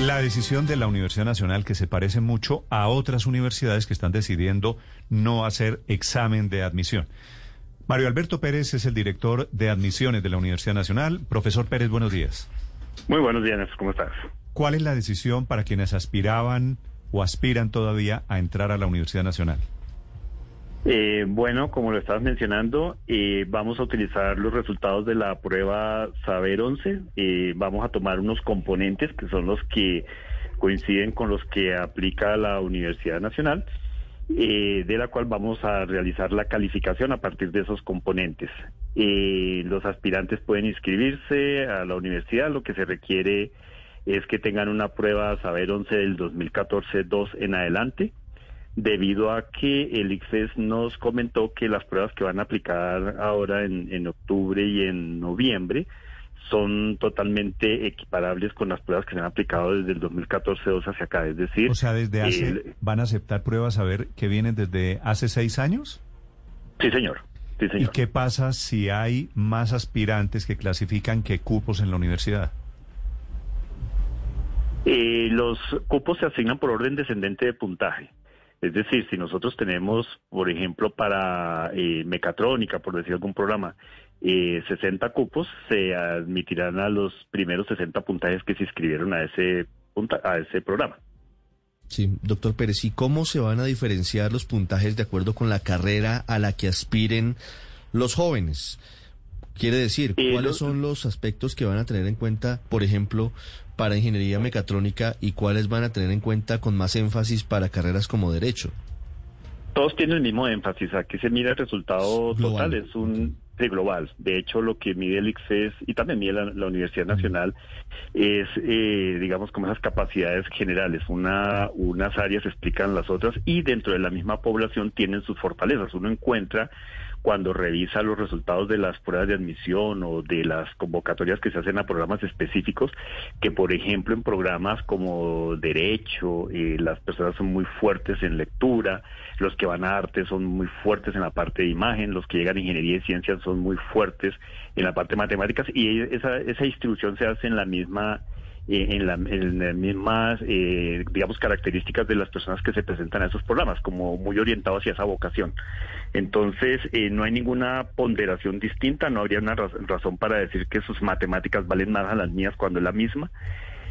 La decisión de la Universidad Nacional, que se parece mucho a otras universidades que están decidiendo no hacer examen de admisión. Mario Alberto Pérez es el director de admisiones de la Universidad Nacional. Profesor Pérez, buenos días. Muy buenos días, ¿cómo estás? ¿Cuál es la decisión para quienes aspiraban o aspiran todavía a entrar a la Universidad Nacional? Eh, bueno, como lo estabas mencionando, eh, vamos a utilizar los resultados de la prueba Saber 11. Eh, vamos a tomar unos componentes que son los que coinciden con los que aplica la Universidad Nacional, de la cual vamos a realizar la calificación a partir de esos componentes. los aspirantes pueden inscribirse a la universidad, lo que se requiere es que tengan una prueba Saber 11 del 2014-2 en adelante debido a que el ICFES nos comentó que las pruebas que van a aplicar ahora en, octubre y en noviembre son totalmente equiparables con las pruebas que se han aplicado desde el 2014-2 hacia acá. Es decir, o sea, desde hace, van a aceptar pruebas a ver que vienen desde hace seis años. Sí, señor. Sí, señor. ¿Y qué pasa si hay más aspirantes que clasifican que cupos en la universidad? Eh, los cupos se asignan por orden descendente de puntaje. Es decir, si nosotros tenemos, por ejemplo, para eh, mecatrónica, por decir algún programa, eh, 60 cupos, se admitirán a los primeros 60 puntajes que se inscribieron a ese, a ese programa. Sí, doctor Pérez, ¿y cómo se van a diferenciar los puntajes de acuerdo con la carrera a la que aspiren los jóvenes? Quiere decir, ¿cuáles son los aspectos que van a tener en cuenta, por ejemplo, para ingeniería mecatrónica y cuáles van a tener en cuenta con más énfasis para carreras como derecho? Todos tienen el mismo énfasis. Aquí se mira el resultado total, es un de global. De hecho, lo que mide el ICFES y también mide la, Universidad Nacional es, eh, digamos, como esas capacidades generales. Una, unas áreas explican las otras y dentro de la misma población tienen sus fortalezas. Uno encuentra cuando revisa los resultados de las pruebas de admisión o de las convocatorias que se hacen a programas específicos, que por ejemplo en programas como derecho, eh, las personas son muy fuertes en lectura, los que van a arte son muy fuertes en la parte de imagen, los que llegan a ingeniería y ciencias son muy fuertes en la parte de matemáticas y esa, esa distribución se hace en la misma eh, en, las mismas, eh, digamos, características de las personas que se presentan a esos programas, como muy orientados hacia esa vocación. Entonces, eh, no hay ninguna ponderación distinta, no habría una razón para decir que sus matemáticas valen más a las mías cuando es la misma.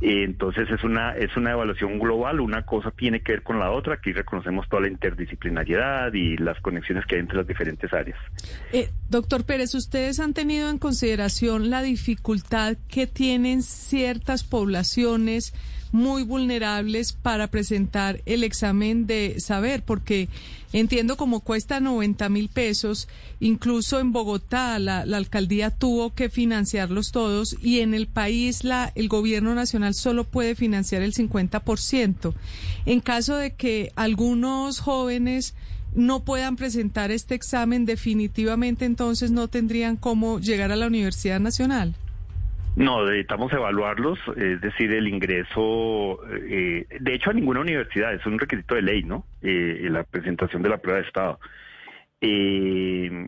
Entonces es una es una evaluación global, una cosa tiene que ver con la otra, aquí reconocemos toda la interdisciplinariedad y las conexiones que hay entre las diferentes áreas. Eh, doctor Pérez, ¿ustedes han tenido en consideración la dificultad que tienen ciertas poblaciones muy vulnerables para presentar el examen de saber? Porque entiendo como cuesta 90 mil pesos, incluso en Bogotá la, la, alcaldía tuvo que financiarlos todos y en el país la, el gobierno nacional solo puede financiar el 50%. En caso de que algunos jóvenes no puedan presentar este examen, definitivamente entonces no tendrían cómo llegar a la Universidad Nacional. No, necesitamos evaluarlos, es decir, el ingreso, eh, de hecho a ninguna universidad, es un requisito de ley, ¿no? Eh, la presentación de la prueba de Estado. Eh,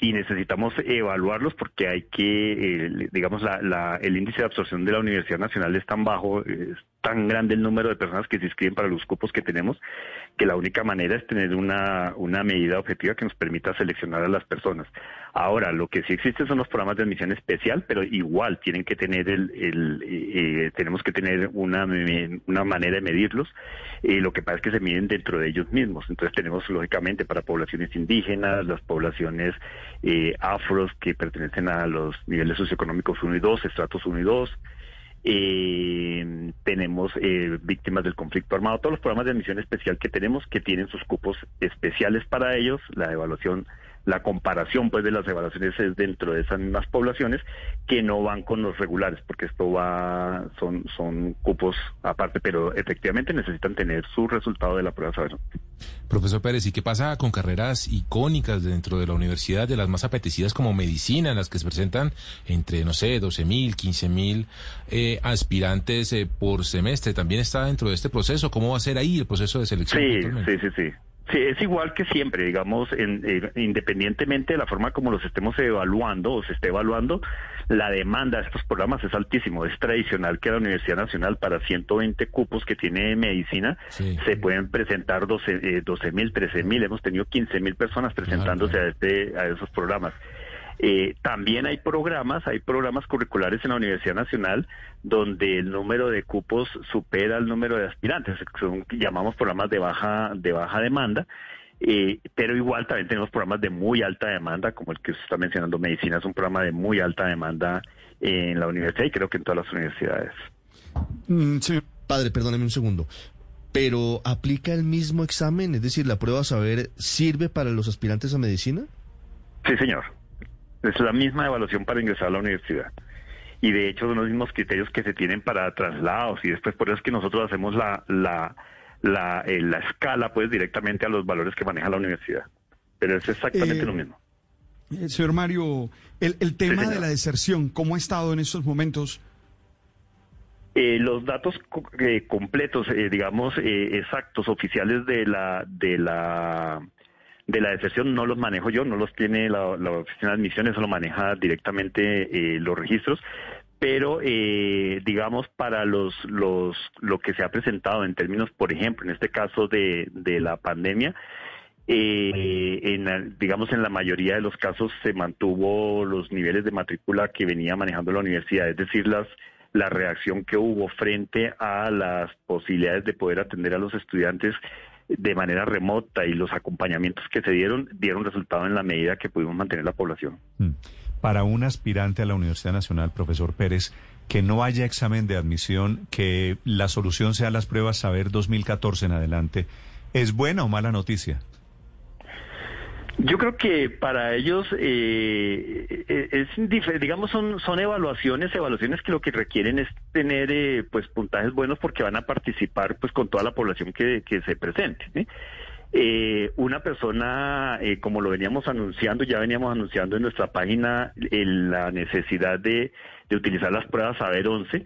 y necesitamos evaluarlos porque hay que, digamos, la, el índice de absorción de la Universidad Nacional es tan bajo, es tan grande el número de personas que se inscriben para los cupos que tenemos, que la única manera es tener una, una medida objetiva que nos permita seleccionar a las personas. Ahora, lo que sí existe son los programas de admisión especial, pero igual tienen que tener el, el eh, tenemos que tener una, una manera de medirlos. y lo que pasa es que se miden dentro de ellos mismos. Entonces tenemos, lógicamente, para poblaciones indígenas, las poblaciones eh, afros que pertenecen a los niveles socioeconómicos 1 y 2, estratos 1 y 2, eh, tenemos eh, víctimas del conflicto armado, todos los programas de admisión especial que tenemos que tienen sus cupos especiales para ellos, la evaluación la comparación pues de las evaluaciones es dentro de esas mismas poblaciones que no van con los regulares, porque esto va, son, son cupos aparte, pero efectivamente necesitan tener su resultado de la prueba saber. Profesor Pérez, ¿y qué pasa con carreras icónicas dentro de la universidad, de las más apetecidas como medicina, en las que se presentan entre, no sé, 12 mil, 15 mil eh, aspirantes eh, por semestre? ¿También está dentro de este proceso? ¿Cómo va a ser ahí el proceso de selección? Sí, sí, sí, sí. Sí, es igual que siempre, digamos, en, eh, independientemente de la forma como los estemos evaluando o se esté evaluando, la demanda de estos programas es altísimo. Es tradicional que la Universidad Nacional para 120 cupos que tiene medicina se pueden presentar 12 eh, mil, 13 mil. Hemos tenido 15 mil personas presentándose a, este, a esos programas. Eh, también hay programas, hay programas curriculares en la Universidad Nacional donde el número de cupos supera el número de aspirantes, son llamamos programas de baja de baja demanda. Eh, pero igual también tenemos programas de muy alta demanda, como el que usted está mencionando, medicina es un programa de muy alta demanda en la universidad y creo que en todas las universidades. Mm, Padre, perdóneme un segundo. Pero ¿aplica el mismo examen? Es decir, ¿la prueba saber sirve para los aspirantes a medicina? Sí, señor. Es la misma evaluación para ingresar a la universidad. Y de hecho son los mismos criterios que se tienen para traslados y después por eso es que nosotros hacemos la, la, la, eh, la escala pues directamente a los valores que maneja la universidad. Pero es exactamente Eh, lo mismo. Eh, señor Mario, el, el tema de la deserción, ¿cómo ha estado en estos momentos? Eh, los datos co- eh, completos, digamos, exactos, oficiales de la, de la de la deserción no los manejo yo, no los tiene la, oficina de admisión, eso lo maneja directamente eh, los registros, pero eh, digamos para los los lo que se ha presentado en términos, por ejemplo, en este caso de, de la pandemia, eh, en, digamos en la mayoría de los casos se mantuvo los niveles de matrícula que venía manejando la universidad, es decir, las la reacción que hubo frente a las posibilidades de poder atender a los estudiantes de manera remota y los acompañamientos que se dieron dieron resultado en la medida que pudimos mantener la población. Mm. Para un aspirante a la Universidad Nacional, profesor Pérez, que no haya examen de admisión, que la solución sea las pruebas Saber 2014 en adelante, ¿es buena o mala noticia? Yo creo que para ellos eh, eh, es digamos son son evaluaciones evaluaciones que lo que requieren es tener eh, pues puntajes buenos porque van a participar pues con toda la población que, que se presente ¿sí? Eh, una persona eh, como lo veníamos anunciando ya veníamos anunciando en nuestra página eh, la necesidad de, de utilizar las pruebas saber 11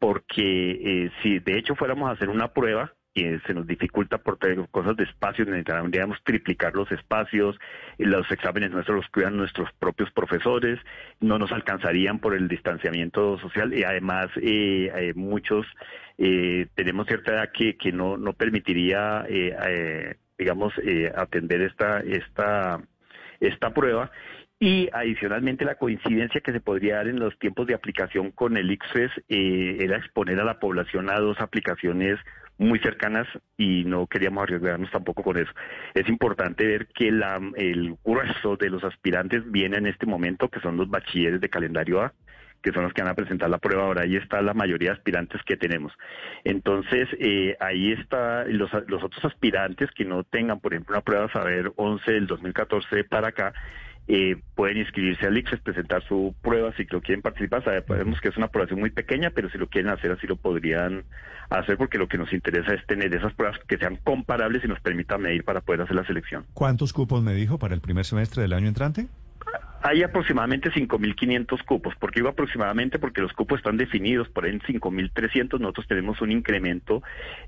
porque eh, si de hecho fuéramos a hacer una prueba que se nos dificulta por tener cosas de espacios, necesitaríamos triplicar los espacios, y los exámenes nuestros los cuidan nuestros propios profesores, no nos alcanzarían por el distanciamiento social y además eh, eh, muchos eh, tenemos cierta edad que, que no, no permitiría, eh, eh, digamos, eh, atender esta, esta, esta prueba. Y adicionalmente la coincidencia que se podría dar en los tiempos de aplicación con el ICFES eh, era exponer a la población a dos aplicaciones muy cercanas y no queríamos arriesgarnos tampoco con eso. Es importante ver que la, el grueso de los aspirantes viene en este momento, que son los bachilleres de calendario A, que son los que van a presentar la prueba ahora. Ahí está la mayoría de aspirantes que tenemos. Entonces, eh, ahí está los, los otros aspirantes que no tengan, por ejemplo, una prueba saber 11 del 2014 para acá, eh, pueden inscribirse al ICFES, presentar su prueba si lo quieren participar. Sabemos que es una población muy pequeña, pero si lo quieren hacer así lo podrían hacer porque lo que nos interesa es tener esas pruebas que sean comparables y nos permitan medir para poder hacer la selección. ¿Cuántos cupos me dijo para el primer semestre del año entrante? Hay aproximadamente 5.500 cupos. ¿Por qué digo aproximadamente? Porque los cupos están definidos por ahí en 5.300. Nosotros tenemos un incremento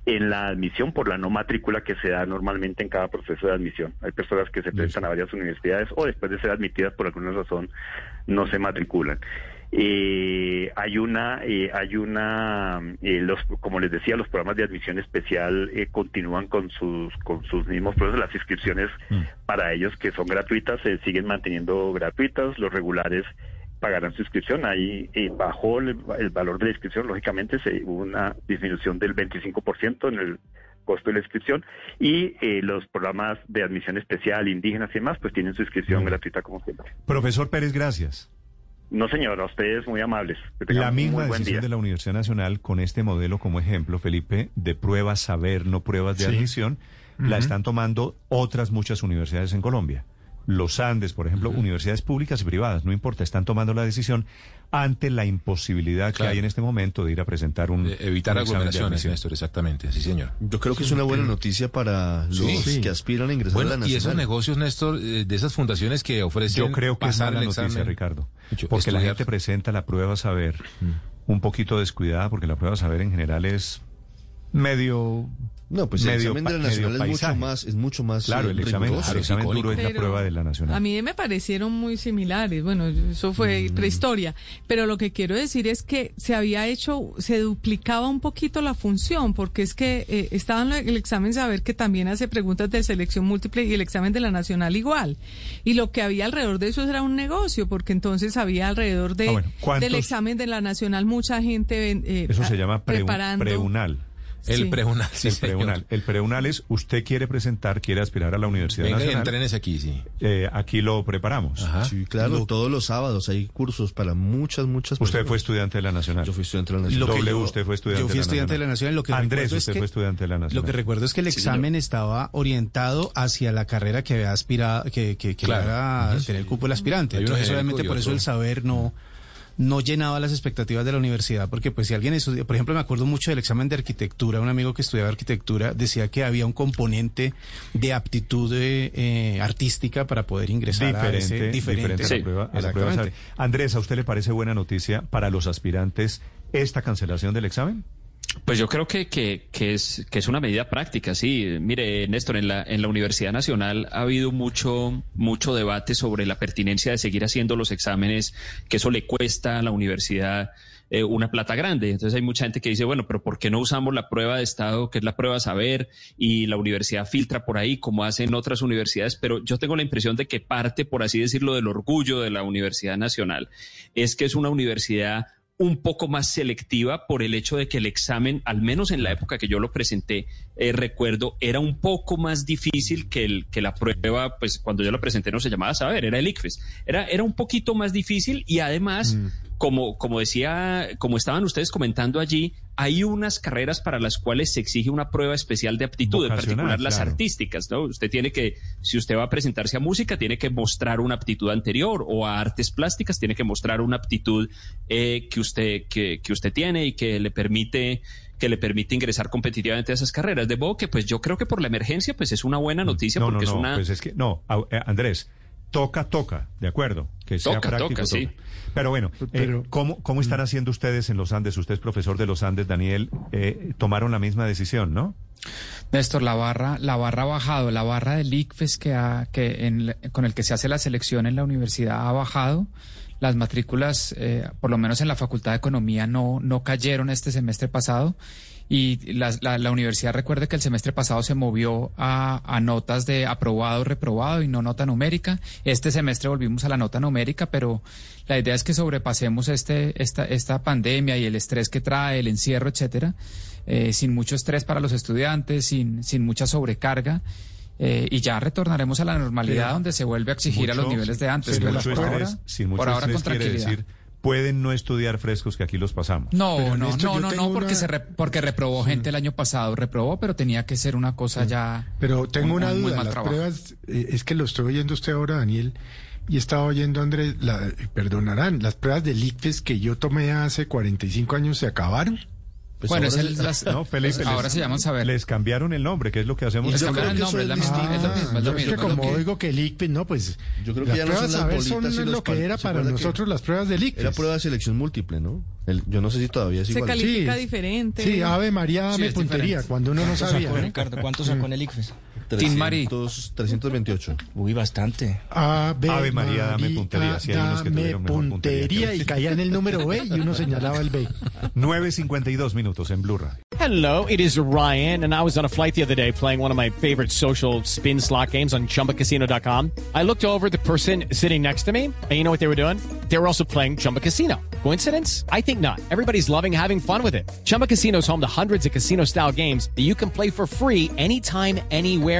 en la admisión por la no matrícula que se da normalmente en cada proceso de admisión. Hay personas que se presentan a varias universidades o después de ser admitidas por alguna razón no se matriculan. Eh, hay una, eh, hay una, eh, los, como les decía, los programas de admisión especial eh, continúan con sus, con sus mismos procesos. Las inscripciones Mm. para ellos que son gratuitas se siguen manteniendo gratuitas. Los regulares pagarán su inscripción. Ahí eh, bajó el, el valor de la inscripción, lógicamente se hubo una disminución del 25% en el costo de la inscripción y eh, los programas de admisión especial, indígenas y demás, pues tienen su inscripción Mm. gratuita como siempre. Profesor Pérez, gracias. No, señor, a ustedes muy amables. La misma decisión de la Universidad Nacional con este modelo como ejemplo, Felipe, de pruebas saber, no pruebas de Sí. admisión, la están tomando otras muchas universidades en Colombia. Los Andes, por ejemplo, universidades públicas y privadas, no importa, están tomando la decisión ante la imposibilidad que hay en este momento de ir a presentar un Eh, evitar un aglomeraciones. Néstor, exactamente, sí, señor. Yo creo que es una buena noticia para los Sí. que aspiran a ingresar a Bueno, la y esos nacional. negocios, Néstor, eh, de esas fundaciones que ofrecen Yo creo que es el noticia, examen. Ricardo. Porque la gente presenta la prueba saber un poquito descuidada, porque la prueba saber en general es medio. No, pues el medio examen de la nacional es mucho más, es mucho más Claro, eh, el examen, el examen icónico. duro es la Pero prueba de la nacional. A mí me parecieron muy similares. Bueno, eso fue Mm. prehistoria. Pero lo que quiero decir es que se había hecho, se duplicaba un poquito la función, porque es que eh, estaba en el examen saber que también hace preguntas de selección múltiple y el examen de la nacional igual. Y lo que había alrededor de eso era un negocio, porque entonces había alrededor de, Ah, bueno, ¿cuántos- del examen de la nacional mucha gente eh, Eso se llama preu- preparando. preunal. El Sí. preunal, sí, el señor. preunal. El preunal es usted quiere presentar, quiere aspirar a la Universidad Venga y Nacional. entrenes aquí, sí. Eh, aquí lo preparamos. Ajá. Sí, claro, todos los sábados hay cursos para muchas, muchas Usted personas. fue estudiante de la Nacional. Yo fui estudiante de la nacional. Lo que W, yo- usted fue estudiante yo fui de la estudiante de la Nacional. Lo que Andrés, recuerdo es usted que- fue estudiante de la Nacional. Lo que recuerdo es que el examen estaba orientado hacia la carrera que había aspirado, que, que, que Claro. iba a tener el cupo del aspirante. Entonces, obviamente, por eso el saber no, no llenaba las expectativas de la universidad, porque pues si alguien estudia, por ejemplo, me acuerdo mucho del examen de arquitectura, un amigo que estudiaba arquitectura decía que había un componente de aptitud eh, eh, artística para poder ingresar a diferente, ese diferente, a la prueba, a la prueba. Andrés, ¿a usted le parece buena noticia para los aspirantes esta cancelación del examen? Pues yo creo que, que, que es, que es una medida práctica, sí. Mire, Néstor, en la, en la Universidad Nacional ha habido mucho, mucho debate sobre la pertinencia de seguir haciendo los exámenes, que eso le cuesta a la universidad eh, una plata grande. Entonces hay mucha gente que dice, bueno, pero ¿por qué no usamos la prueba de Estado, que es la prueba saber, y la universidad filtra por ahí, como hacen otras universidades? Pero yo tengo la impresión de que parte, por así decirlo, del orgullo de la Universidad Nacional, es que es una universidad un poco más selectiva por el hecho de que el examen, al menos en la época que yo lo presenté, eh, recuerdo, era un poco más difícil que, el, que la prueba, pues cuando yo lo presenté no se llamaba saber, era el ICFES. Era, era un poquito más difícil y además, como, como decía, como estaban ustedes comentando allí, hay unas carreras para las cuales se exige una prueba especial de aptitud, en particular las claro. artísticas, ¿no? Usted tiene que, si usted va a presentarse a música, tiene que mostrar una aptitud anterior o a artes plásticas, tiene que mostrar una aptitud eh, que usted, que, que usted tiene y que le permite que le permite ingresar competitivamente a esas carreras. De modo que, pues yo creo que por la emergencia, pues es una buena noticia no, porque no, no, es una... pues es que, no, eh, Andrés, toca, toca, de acuerdo, que sea Toca, práctico. toca, sí. Pero bueno, eh, Pero- ¿cómo, ¿cómo están haciendo ustedes en los Andes? Usted es profesor de los Andes, Daniel, eh, tomaron la misma decisión, ¿no? Néstor, la barra, la barra ha bajado, la barra del ICFES que, ha- que en la- con el que se hace la selección en la universidad ha bajado. Las matrículas, eh, por lo menos en la Facultad de Economía, no, no cayeron este semestre pasado. Y la, la- la universidad recuerde que el semestre pasado se movió a, a notas de aprobado, reprobado y no nota numérica. Este semestre volvimos a la nota numérica, pero la idea es que sobrepasemos este, esta, esta pandemia y el estrés que trae, el encierro, etcétera, eh, sin mucho estrés para los estudiantes, sin, sin mucha sobrecarga. Eh, y ya retornaremos a la normalidad Pero donde se vuelve a exigir a los niveles de antes. sin pero mucho por estrés, ahora, sin mucho por ahora estrés con quiere tranquilidad. decir, pueden no estudiar frescos que aquí los pasamos. No, Pero, no, no, no, porque una- se re- porque reprobó gente el año pasado, reprobó, pero tenía que ser una cosa ya. Pero tengo un- una duda. mal Las trabajo. pruebas, eh, es que lo estoy oyendo usted ahora, Daniel, y estaba oyendo Andrés, la, perdonarán, las pruebas del ICFES que yo tomé hace 45 años se acabaron. Pues bueno, ahora es el- se- las- No, Felipe, ahora les- se llaman saber. Les cambiaron el nombre, que es lo que hacemos. Les Yo cambiaron creo el que nombre, es la es misma, es lo mismo, es lo yo es que mismo. como que- oigo que el ICFES, no, pues Yo creo que las ya no pruebas son las saber son lo que era ¿se para nosotros las pruebas del ICFES. Era prueba de selección múltiple, ¿no? El- yo no sé si todavía es Se igual. califica Sí. diferente. Sí, Ave María, Sí, dame es puntería, diferente. cuando uno no sabía. Ricardo, ¿cuánto sacó en el ICFES? Tin Mari. 328. Uy, bastante. Ave, Ave María, dame puntería. Sí, hay unos que dame mejor puntería puntería y caía en el número B y uno señalaba el B. 9.52 minutos en Blue Radio. Hello, it is Ryan, and I was on a flight the other day playing one of my favorite social spin slot games on chumbacasino.com. I looked over the person sitting next to me, and you know what they were doing? They were also playing Chumba Casino. Coincidence? I think not. Everybody's loving having fun with it. Chumba Casino is home to hundreds of casino style games that you can play for free anytime, anywhere,